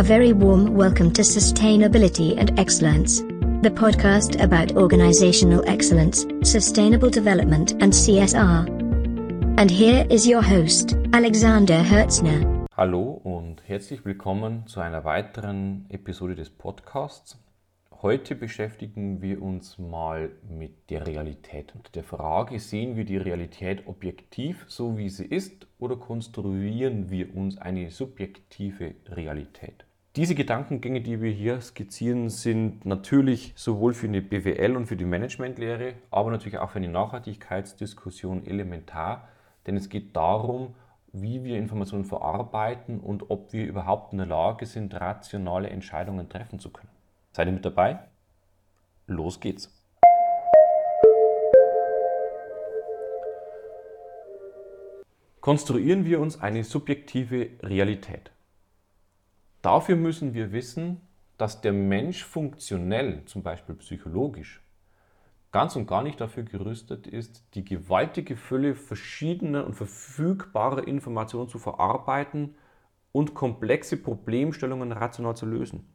A very warm welcome to Sustainability and Excellence, the podcast about organizational excellence, sustainable development, and CSR. And here is your host, Alexander Hertzner. Hallo und herzlich willkommen zu einer weiteren Episode des Podcasts. Heute beschäftigen wir uns mal mit der Realität und der Frage, sehen wir die Realität objektiv, so wie sie ist, oder konstruieren wir uns eine subjektive Realität? Diese Gedankengänge, die wir hier skizzieren, sind natürlich sowohl für eine BWL und für die Managementlehre, aber natürlich auch für eine Nachhaltigkeitsdiskussion elementar, denn es geht darum, wie wir Informationen verarbeiten und ob wir überhaupt in der Lage sind, rationale Entscheidungen treffen zu können. Seid ihr mit dabei? Los geht's! Konstruieren wir uns eine subjektive Realität. Dafür müssen wir wissen, dass der Mensch funktionell, zum Beispiel psychologisch, ganz und gar nicht dafür gerüstet ist, die gewaltige Fülle verschiedener und verfügbarer Informationen zu verarbeiten und komplexe Problemstellungen rational zu lösen.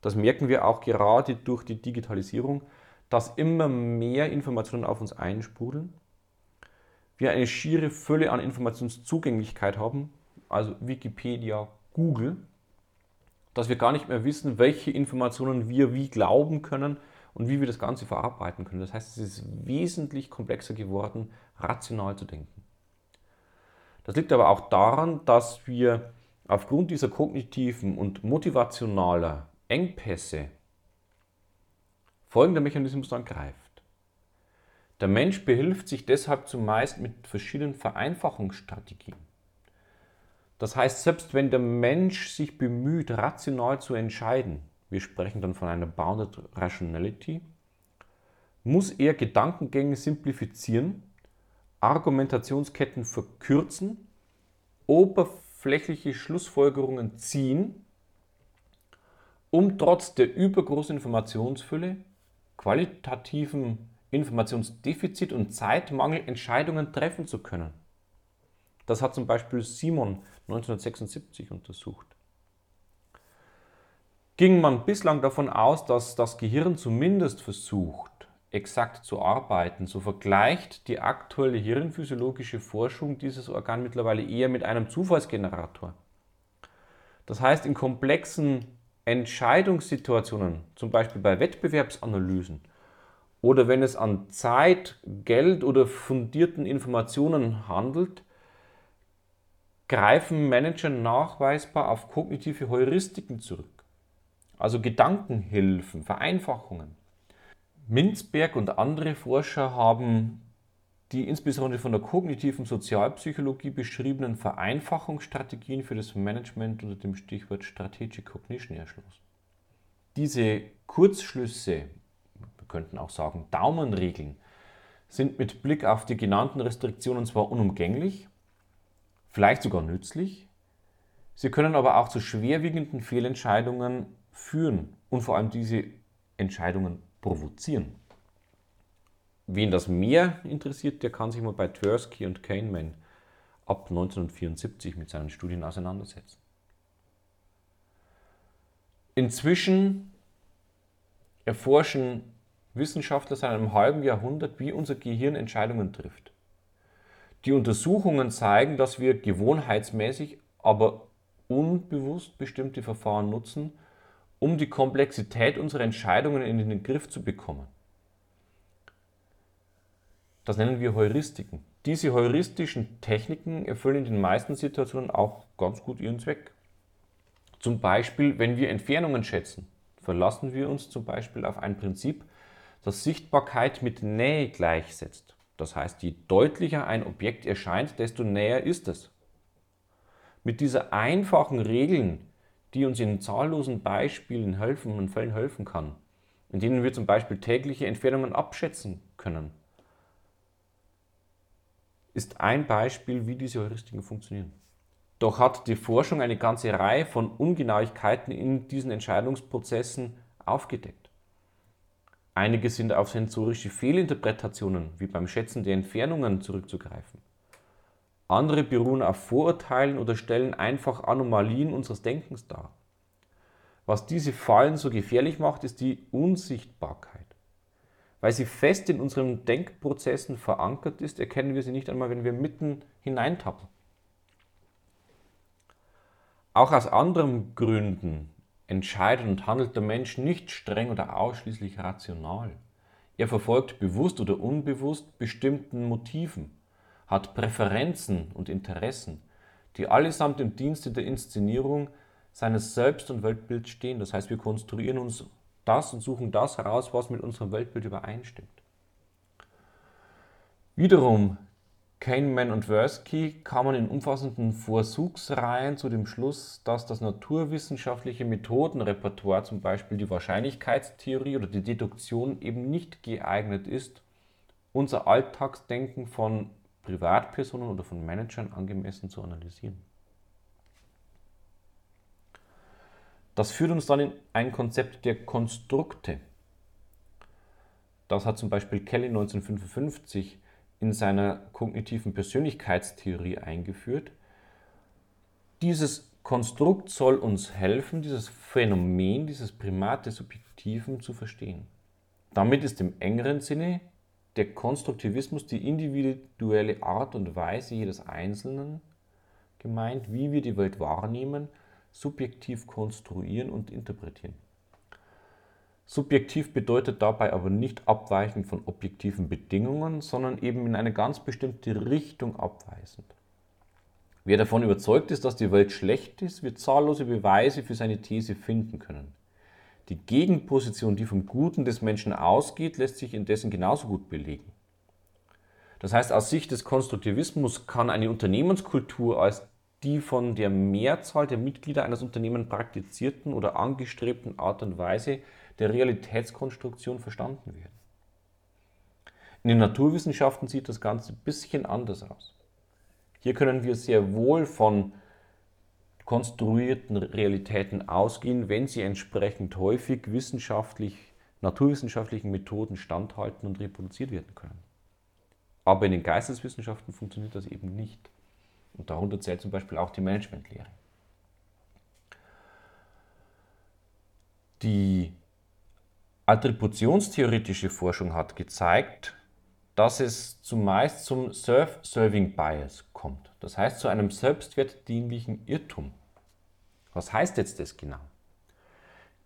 Das merken wir auch gerade durch die Digitalisierung, dass immer mehr Informationen auf uns einsprudeln. Wir eine schiere Fülle an Informationszugänglichkeit haben, also Wikipedia, Google, dass wir gar nicht mehr wissen, welche Informationen wir wie glauben können und wie wir das Ganze verarbeiten können. Das heißt, es ist wesentlich komplexer geworden, rational zu denken. Das liegt aber auch daran, dass wir aufgrund dieser kognitiven und motivationaler Engpässe folgender Mechanismus dann greift. Der Mensch behilft sich deshalb zumeist mit verschiedenen Vereinfachungsstrategien. Das heißt, selbst wenn der Mensch sich bemüht, rational zu entscheiden, wir sprechen dann von einer Bounded Rationality, muss er Gedankengänge simplifizieren, Argumentationsketten verkürzen, oberflächliche Schlussfolgerungen ziehen um trotz der übergroßen Informationsfülle, qualitativen Informationsdefizit und Zeitmangel Entscheidungen treffen zu können. Das hat zum Beispiel Simon 1976 untersucht. Ging man bislang davon aus, dass das Gehirn zumindest versucht, exakt zu arbeiten, so vergleicht die aktuelle hirnphysiologische Forschung dieses Organ mittlerweile eher mit einem Zufallsgenerator. Das heißt, in komplexen Entscheidungssituationen, zum Beispiel bei Wettbewerbsanalysen oder wenn es an Zeit, Geld oder fundierten Informationen handelt, greifen Manager nachweisbar auf kognitive Heuristiken zurück, also Gedankenhilfen, Vereinfachungen. Minzberg und andere Forscher haben die insbesondere von der kognitiven Sozialpsychologie beschriebenen Vereinfachungsstrategien für das Management unter dem Stichwort Strategic Cognition erschlossen. Diese Kurzschlüsse, wir könnten auch sagen Daumenregeln, sind mit Blick auf die genannten Restriktionen zwar unumgänglich, vielleicht sogar nützlich, sie können aber auch zu schwerwiegenden Fehlentscheidungen führen und vor allem diese Entscheidungen provozieren. Wen das mehr interessiert, der kann sich mal bei Tversky und Kahneman ab 1974 mit seinen Studien auseinandersetzen. Inzwischen erforschen Wissenschaftler seit einem halben Jahrhundert, wie unser Gehirn Entscheidungen trifft. Die Untersuchungen zeigen, dass wir gewohnheitsmäßig, aber unbewusst bestimmte Verfahren nutzen, um die Komplexität unserer Entscheidungen in den Griff zu bekommen. Das nennen wir Heuristiken. Diese heuristischen Techniken erfüllen in den meisten Situationen auch ganz gut ihren Zweck. Zum Beispiel, wenn wir Entfernungen schätzen, verlassen wir uns zum Beispiel auf ein Prinzip, das Sichtbarkeit mit Nähe gleichsetzt. Das heißt, je deutlicher ein Objekt erscheint, desto näher ist es. Mit dieser einfachen Regeln, die uns in zahllosen Beispielen helfen und Fällen helfen kann, in denen wir zum Beispiel tägliche Entfernungen abschätzen können, ist ein Beispiel, wie diese Heuristiken funktionieren. Doch hat die Forschung eine ganze Reihe von Ungenauigkeiten in diesen Entscheidungsprozessen aufgedeckt. Einige sind auf sensorische Fehlinterpretationen, wie beim Schätzen der Entfernungen, zurückzugreifen. Andere beruhen auf Vorurteilen oder stellen einfach Anomalien unseres Denkens dar. Was diese Fallen so gefährlich macht, ist die Unsichtbarkeit. Weil sie fest in unseren Denkprozessen verankert ist, erkennen wir sie nicht einmal, wenn wir mitten hineintappen. Auch aus anderen Gründen entscheidet und handelt der Mensch nicht streng oder ausschließlich rational. Er verfolgt bewusst oder unbewusst bestimmten Motiven, hat Präferenzen und Interessen, die allesamt im Dienste der Inszenierung seines Selbst- und Weltbilds stehen. Das heißt, wir konstruieren uns das und suchen das heraus, was mit unserem Weltbild übereinstimmt. Wiederum, Kahneman und Tversky kamen in umfassenden Vorsuchsreihen zu dem Schluss, dass das naturwissenschaftliche Methodenrepertoire, zum Beispiel die Wahrscheinlichkeitstheorie oder die Deduktion, eben nicht geeignet ist, unser Alltagsdenken von Privatpersonen oder von Managern angemessen zu analysieren. Das führt uns dann in ein Konzept der Konstrukte. Das hat zum Beispiel Kelly 1955 in seiner kognitiven Persönlichkeitstheorie eingeführt. Dieses Konstrukt soll uns helfen, dieses Phänomen, dieses Primat des Subjektiven zu verstehen. Damit ist im engeren Sinne der Konstruktivismus die individuelle Art und Weise jedes Einzelnen gemeint, wie wir die Welt wahrnehmen subjektiv konstruieren und interpretieren. Subjektiv bedeutet dabei aber nicht abweichend von objektiven Bedingungen, sondern eben in eine ganz bestimmte Richtung abweisend. Wer davon überzeugt ist, dass die Welt schlecht ist, wird zahllose Beweise für seine These finden können. Die Gegenposition, die vom Guten des Menschen ausgeht, lässt sich indessen genauso gut belegen. Das heißt, aus Sicht des Konstruktivismus kann eine Unternehmenskultur als die von der Mehrzahl der Mitglieder eines Unternehmens praktizierten oder angestrebten Art und Weise der Realitätskonstruktion verstanden werden. In den Naturwissenschaften sieht das Ganze ein bisschen anders aus. Hier können wir sehr wohl von konstruierten Realitäten ausgehen, wenn sie entsprechend häufig wissenschaftlich, naturwissenschaftlichen Methoden standhalten und reproduziert werden können. Aber in den Geisteswissenschaften funktioniert das eben nicht. Und darunter zählt zum Beispiel auch die Managementlehre. Die attributionstheoretische Forschung hat gezeigt, dass es zumeist zum Self-Serving Bias kommt. Das heißt zu einem selbstwertdienlichen Irrtum. Was heißt jetzt das genau?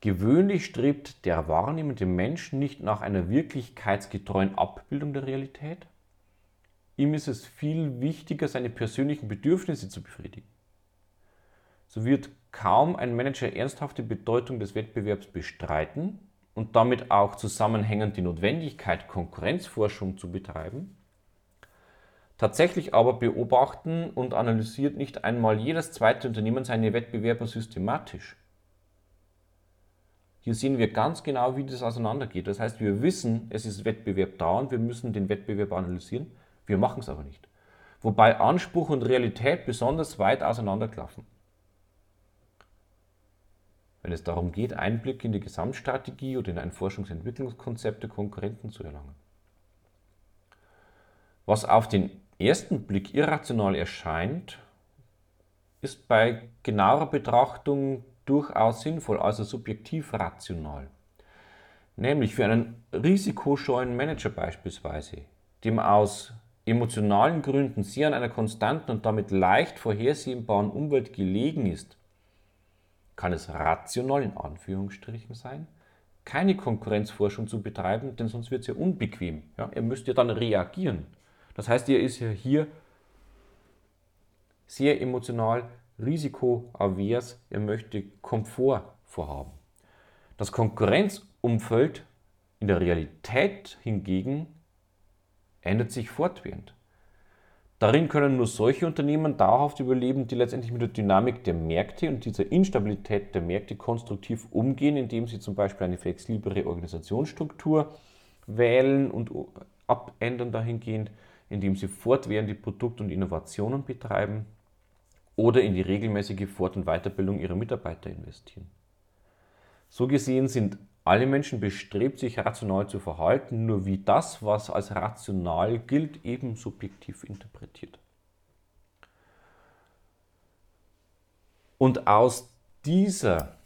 Gewöhnlich strebt der wahrnehmende Mensch nicht nach einer wirklichkeitsgetreuen Abbildung der Realität, Ihm ist es viel wichtiger, seine persönlichen Bedürfnisse zu befriedigen. So wird kaum ein Manager ernsthafte Bedeutung des Wettbewerbs bestreiten und damit auch zusammenhängend die Notwendigkeit, Konkurrenzforschung zu betreiben. Tatsächlich aber beobachten und analysiert nicht einmal jedes zweite Unternehmen seine Wettbewerber systematisch. Hier sehen wir ganz genau, wie das auseinandergeht. Das heißt, wir wissen, es ist Wettbewerb da und wir müssen den Wettbewerb analysieren. Wir machen es aber nicht. Wobei Anspruch und Realität besonders weit auseinanderklaffen. Wenn es darum geht, Einblick in die Gesamtstrategie oder in ein Forschungsentwicklungskonzept der Konkurrenten zu erlangen. Was auf den ersten Blick irrational erscheint, ist bei genauer Betrachtung durchaus sinnvoll, also subjektiv rational. Nämlich für einen risikoscheuen Manager beispielsweise, dem aus emotionalen Gründen sehr an einer konstanten und damit leicht vorhersehbaren Umwelt gelegen ist, kann es rational in Anführungsstrichen sein, keine Konkurrenzforschung zu betreiben, denn sonst wird es ja unbequem. Ja? Er müsste ja dann reagieren. Das heißt, er ist ja hier sehr emotional risikoavers, er möchte Komfort vorhaben. Das Konkurrenzumfeld in der Realität hingegen ändert sich fortwährend. Darin können nur solche Unternehmen dauerhaft überleben, die letztendlich mit der Dynamik der Märkte und dieser Instabilität der Märkte konstruktiv umgehen, indem sie zum Beispiel eine flexiblere Organisationsstruktur wählen und abändern dahingehend, indem sie fortwährend die Produkt- und Innovationen betreiben oder in die regelmäßige Fort- und Weiterbildung ihrer Mitarbeiter investieren. So gesehen sind alle Menschen bestrebt sich rational zu verhalten, nur wie das, was als rational gilt, eben subjektiv interpretiert. Und aus dieser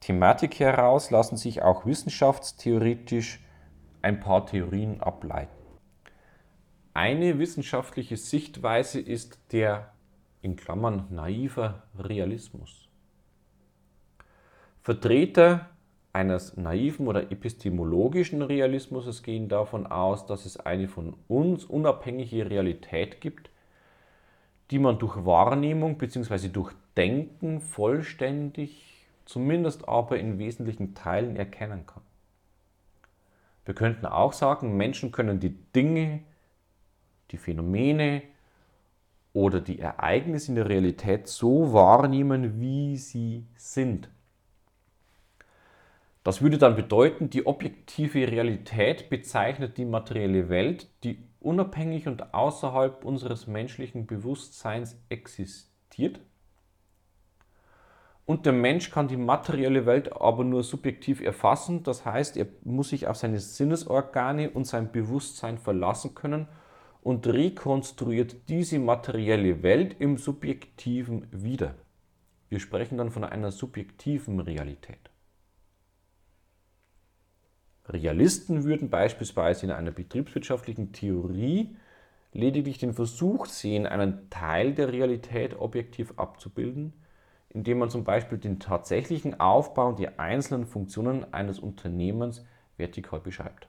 Thematik heraus lassen sich auch wissenschaftstheoretisch ein paar Theorien ableiten. Eine wissenschaftliche Sichtweise ist der in Klammern naiver Realismus. Vertreter eines naiven oder epistemologischen Realismus gehen davon aus, dass es eine von uns unabhängige Realität gibt, die man durch Wahrnehmung bzw. durch Denken vollständig, zumindest aber in wesentlichen Teilen erkennen kann. Wir könnten auch sagen, Menschen können die Dinge, die Phänomene oder die Ereignisse in der Realität so wahrnehmen, wie sie sind. Das würde dann bedeuten, die objektive Realität bezeichnet die materielle Welt, die unabhängig und außerhalb unseres menschlichen Bewusstseins existiert. Und der Mensch kann die materielle Welt aber nur subjektiv erfassen, das heißt, er muss sich auf seine Sinnesorgane und sein Bewusstsein verlassen können und rekonstruiert diese materielle Welt im Subjektiven wieder. Wir sprechen dann von einer subjektiven Realität. Realisten würden beispielsweise in einer betriebswirtschaftlichen Theorie lediglich den Versuch sehen, einen Teil der Realität objektiv abzubilden, indem man zum Beispiel den tatsächlichen Aufbau und die einzelnen Funktionen eines Unternehmens vertikal beschreibt.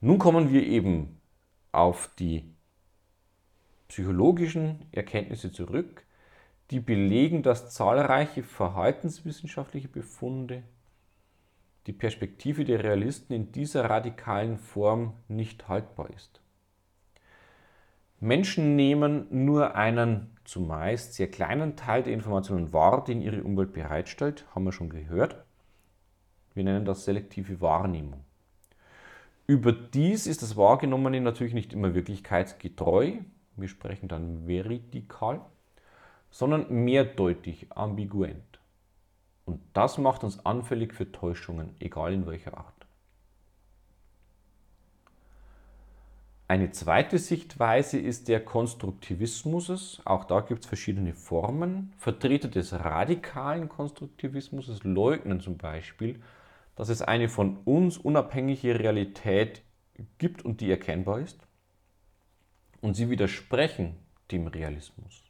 Nun kommen wir eben auf die psychologischen Erkenntnisse zurück, die belegen, dass zahlreiche verhaltenswissenschaftliche Befunde die Perspektive der Realisten in dieser radikalen Form nicht haltbar ist. Menschen nehmen nur einen zumeist sehr kleinen Teil der Informationen wahr, den ihre Umwelt bereitstellt, haben wir schon gehört. Wir nennen das selektive Wahrnehmung. Überdies ist das Wahrgenommene natürlich nicht immer wirklichkeitsgetreu, wir sprechen dann veridikal, sondern mehrdeutig, ambiguent. Und das macht uns anfällig für Täuschungen, egal in welcher Art. Eine zweite Sichtweise ist der Konstruktivismus. Auch da gibt es verschiedene Formen. Vertreter des radikalen Konstruktivismus leugnen zum Beispiel, dass es eine von uns unabhängige Realität gibt und die erkennbar ist. Und sie widersprechen dem Realismus.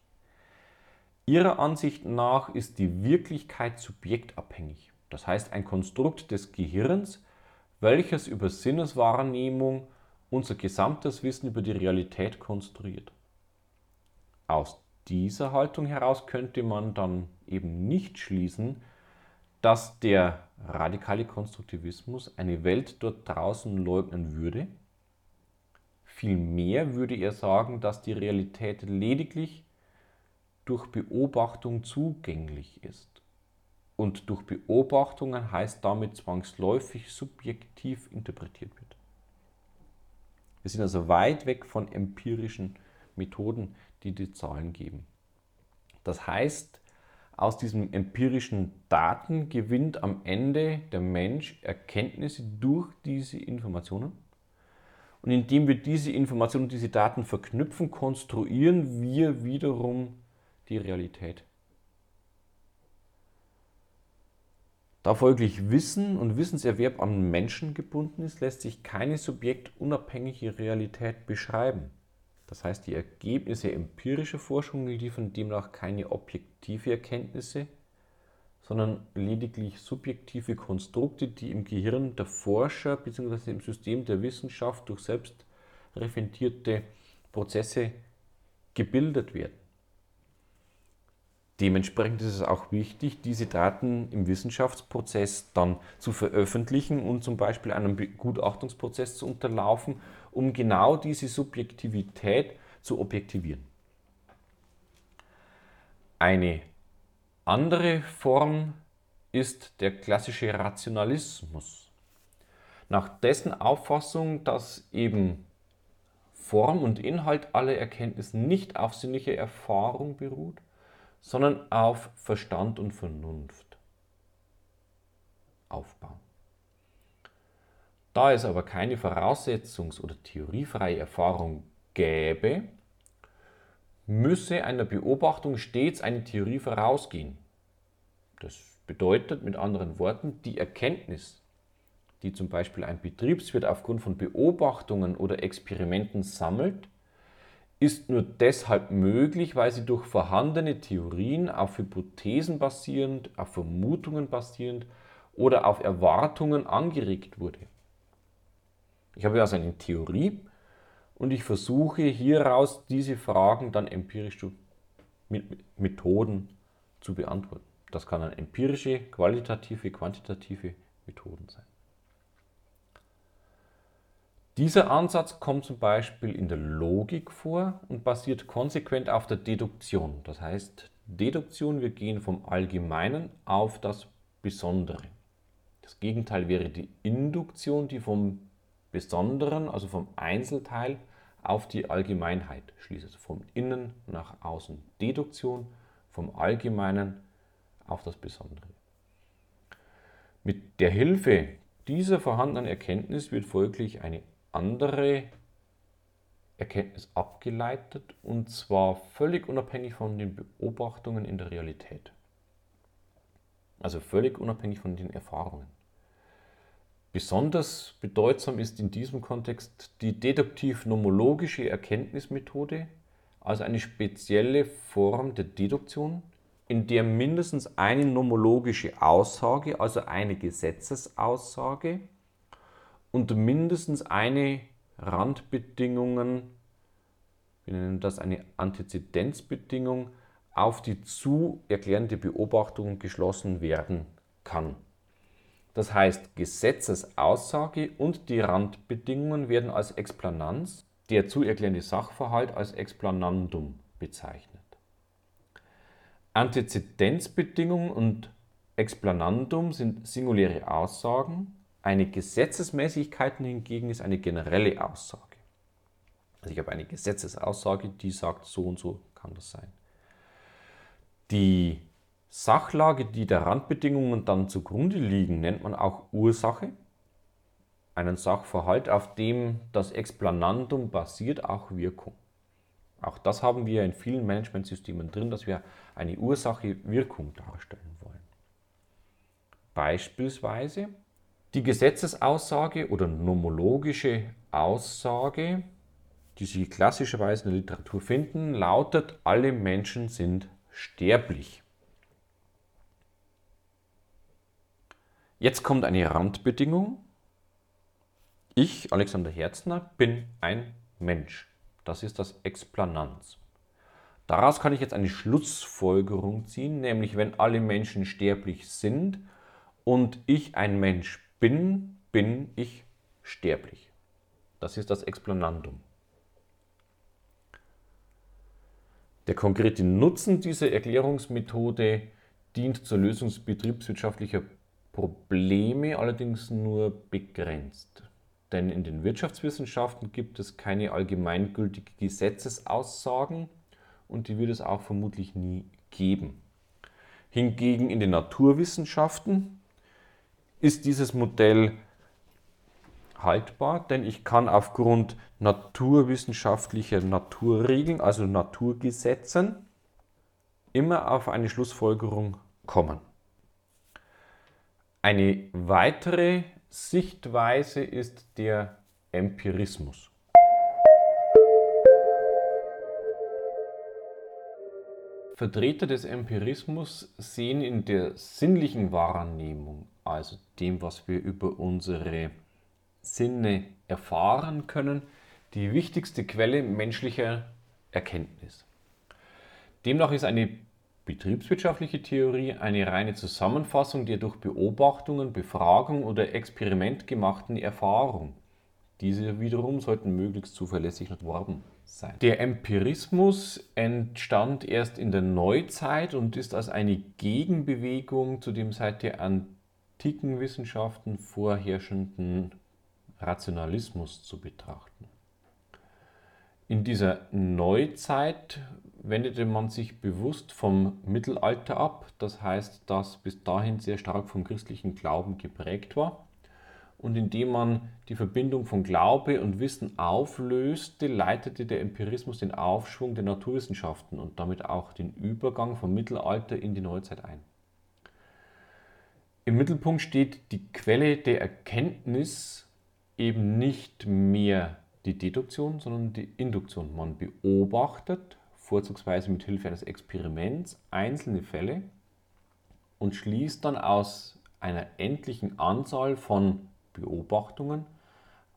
Ihrer Ansicht nach ist die Wirklichkeit subjektabhängig. Das heißt ein Konstrukt des Gehirns, welches über Sinneswahrnehmung unser gesamtes Wissen über die Realität konstruiert. Aus dieser Haltung heraus könnte man dann eben nicht schließen, dass der radikale Konstruktivismus eine Welt dort draußen leugnen würde. Vielmehr würde er sagen, dass die Realität lediglich durch Beobachtung zugänglich ist. Und durch Beobachtungen heißt damit zwangsläufig subjektiv interpretiert wird. Wir sind also weit weg von empirischen Methoden, die die Zahlen geben. Das heißt, aus diesen empirischen Daten gewinnt am Ende der Mensch Erkenntnisse durch diese Informationen. Und indem wir diese Informationen, diese Daten verknüpfen, konstruieren wir wiederum die Realität. Da folglich Wissen und Wissenserwerb an Menschen gebunden ist, lässt sich keine subjektunabhängige Realität beschreiben. Das heißt, die Ergebnisse empirischer Forschung liefern demnach keine objektive Erkenntnisse, sondern lediglich subjektive Konstrukte, die im Gehirn der Forscher bzw. im System der Wissenschaft durch selbst reflektierte Prozesse gebildet werden. Dementsprechend ist es auch wichtig, diese Daten im Wissenschaftsprozess dann zu veröffentlichen und zum Beispiel einem Begutachtungsprozess zu unterlaufen, um genau diese Subjektivität zu objektivieren. Eine andere Form ist der klassische Rationalismus. Nach dessen Auffassung, dass eben Form und Inhalt aller Erkenntnisse nicht auf sinnliche Erfahrung beruht, sondern auf Verstand und Vernunft aufbauen. Da es aber keine voraussetzungs- oder theoriefreie Erfahrung gäbe, müsse einer Beobachtung stets eine Theorie vorausgehen. Das bedeutet mit anderen Worten, die Erkenntnis, die zum Beispiel ein Betriebswirt aufgrund von Beobachtungen oder Experimenten sammelt, ist nur deshalb möglich, weil sie durch vorhandene Theorien auf Hypothesen basierend, auf Vermutungen basierend oder auf Erwartungen angeregt wurde. Ich habe also eine Theorie und ich versuche hieraus diese Fragen dann empirisch mit Methoden zu beantworten. Das kann dann empirische, qualitative, quantitative Methoden sein. Dieser Ansatz kommt zum Beispiel in der Logik vor und basiert konsequent auf der Deduktion. Das heißt, Deduktion, wir gehen vom Allgemeinen auf das Besondere. Das Gegenteil wäre die Induktion, die vom Besonderen, also vom Einzelteil, auf die Allgemeinheit schließt. Also vom Innen nach Außen. Deduktion vom Allgemeinen auf das Besondere. Mit der Hilfe dieser vorhandenen Erkenntnis wird folglich eine andere Erkenntnis abgeleitet und zwar völlig unabhängig von den Beobachtungen in der Realität. Also völlig unabhängig von den Erfahrungen. Besonders bedeutsam ist in diesem Kontext die deduktiv-nomologische Erkenntnismethode als eine spezielle Form der Deduktion, in der mindestens eine nomologische Aussage, also eine Gesetzesaussage, und mindestens eine Randbedingungen, wir nennen das eine Antizidenzbedingung, auf die zu erklärende Beobachtung geschlossen werden kann. Das heißt, Gesetzesaussage und die Randbedingungen werden als Explananz, der zu erklärende Sachverhalt als Explanandum bezeichnet. Antizidenzbedingung und Explanandum sind singuläre Aussagen. Eine Gesetzesmäßigkeit hingegen ist eine generelle Aussage. Also ich habe eine Gesetzesaussage, die sagt, so und so kann das sein. Die Sachlage, die der Randbedingungen dann zugrunde liegen, nennt man auch Ursache. Einen Sachverhalt, auf dem das Explanandum basiert, auch Wirkung. Auch das haben wir in vielen Managementsystemen drin, dass wir eine Ursache-Wirkung darstellen wollen. Beispielsweise die Gesetzesaussage oder nomologische Aussage, die Sie klassischerweise in der Literatur finden, lautet, alle Menschen sind sterblich. Jetzt kommt eine Randbedingung. Ich, Alexander Herzner, bin ein Mensch. Das ist das Explanans. Daraus kann ich jetzt eine Schlussfolgerung ziehen, nämlich wenn alle Menschen sterblich sind und ich ein Mensch bin, bin ich sterblich. Das ist das Explanandum. Der konkrete Nutzen dieser Erklärungsmethode dient zur Lösung betriebswirtschaftlicher Probleme allerdings nur begrenzt. Denn in den Wirtschaftswissenschaften gibt es keine allgemeingültige Gesetzesaussagen und die wird es auch vermutlich nie geben. Hingegen in den Naturwissenschaften ist dieses Modell haltbar, denn ich kann aufgrund naturwissenschaftlicher Naturregeln, also Naturgesetzen, immer auf eine Schlussfolgerung kommen. Eine weitere Sichtweise ist der Empirismus. Vertreter des Empirismus sehen in der sinnlichen Wahrnehmung, also dem, was wir über unsere Sinne erfahren können, die wichtigste Quelle menschlicher Erkenntnis. Demnach ist eine Betriebswirtschaftliche Theorie eine reine Zusammenfassung der durch Beobachtungen, Befragung oder Experiment gemachten Erfahrung. Diese wiederum sollten möglichst zuverlässig erworben sein. Der Empirismus entstand erst in der Neuzeit und ist als eine Gegenbewegung zu dem seit der antiken Wissenschaften vorherrschenden Rationalismus zu betrachten. In dieser Neuzeit wendete man sich bewusst vom Mittelalter ab, das heißt, das bis dahin sehr stark vom christlichen Glauben geprägt war. Und indem man die Verbindung von Glaube und Wissen auflöste, leitete der Empirismus den Aufschwung der Naturwissenschaften und damit auch den Übergang vom Mittelalter in die Neuzeit ein. Im Mittelpunkt steht die Quelle der Erkenntnis eben nicht mehr die Deduktion, sondern die Induktion. Man beobachtet, vorzugsweise mit Hilfe eines Experiments, einzelne Fälle und schließt dann aus einer endlichen Anzahl von Beobachtungen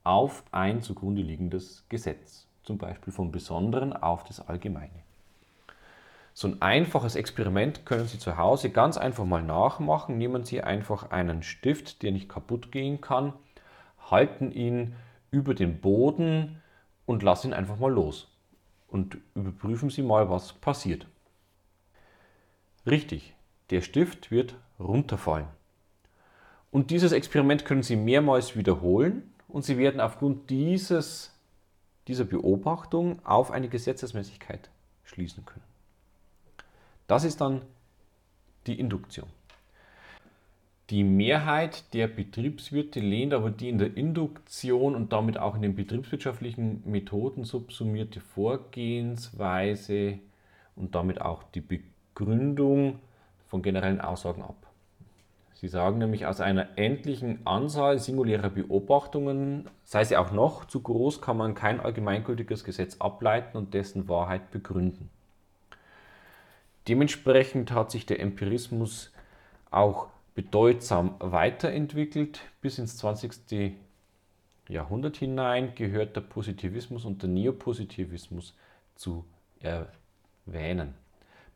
auf ein zugrunde liegendes Gesetz, zum Beispiel vom Besonderen auf das Allgemeine. So ein einfaches Experiment können Sie zu Hause ganz einfach mal nachmachen. Nehmen Sie einfach einen Stift, der nicht kaputt gehen kann, halten ihn über den Boden und lassen ihn einfach mal los. Und überprüfen Sie mal, was passiert. Richtig, der Stift wird runterfallen. Und dieses Experiment können Sie mehrmals wiederholen und Sie werden aufgrund dieses, dieser Beobachtung auf eine Gesetzesmäßigkeit schließen können. Das ist dann die Induktion. Die Mehrheit der Betriebswirte lehnt aber die in der Induktion und damit auch in den betriebswirtschaftlichen Methoden subsumierte Vorgehensweise und damit auch die Begründung von generellen Aussagen ab. Sie sagen nämlich, aus einer endlichen Anzahl singulärer Beobachtungen, sei sie auch noch zu groß, kann man kein allgemeingültiges Gesetz ableiten und dessen Wahrheit begründen. Dementsprechend hat sich der Empirismus auch bedeutsam weiterentwickelt. Bis ins 20. Jahrhundert hinein gehört der Positivismus und der Neopositivismus zu erwähnen.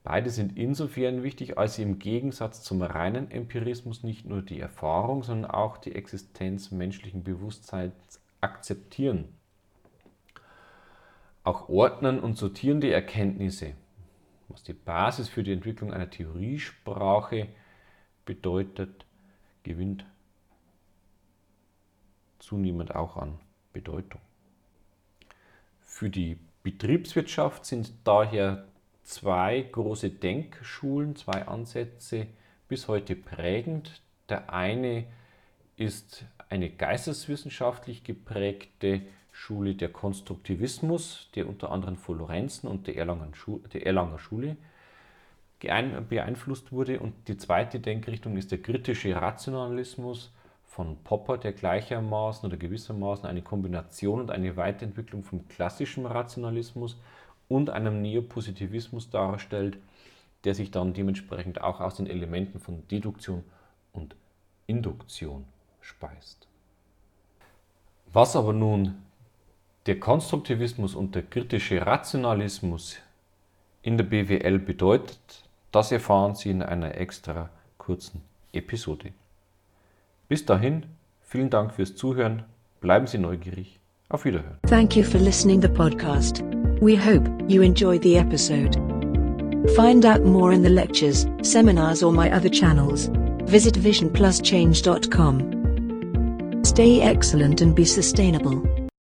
Beide sind insofern wichtig, als sie im Gegensatz zum reinen Empirismus nicht nur die Erfahrung, sondern auch die Existenz menschlichen Bewusstseins akzeptieren. Auch ordnen und sortieren die Erkenntnisse was die Basis für die Entwicklung einer Theoriesprache bedeutet, gewinnt zunehmend auch an Bedeutung. Für die Betriebswirtschaft sind daher zwei große Denkschulen, zwei Ansätze bis heute prägend. Der eine ist eine geisteswissenschaftlich geprägte Schule der Konstruktivismus, der unter anderem von Lorenzen und der, Erlanger, der Erlanger Schule beeinflusst wurde. Und die zweite Denkrichtung ist der kritische Rationalismus von Popper, der gleichermaßen oder gewissermaßen eine Kombination und eine Weiterentwicklung vom klassischen Rationalismus und einem Neopositivismus darstellt, der sich dann dementsprechend auch aus den Elementen von Deduktion und Induktion speist. Was aber nun der Konstruktivismus und der kritische Rationalismus in der BWL bedeutet, das erfahren Sie in einer extra kurzen Episode. Bis dahin, vielen Dank fürs Zuhören, bleiben Sie neugierig. Auf Wiederhören. Thank you for listening the podcast. We hope you enjoyed the episode. Find out more in the lectures, seminars or my other channels. Visit visionpluschange.com. Stay excellent and be sustainable.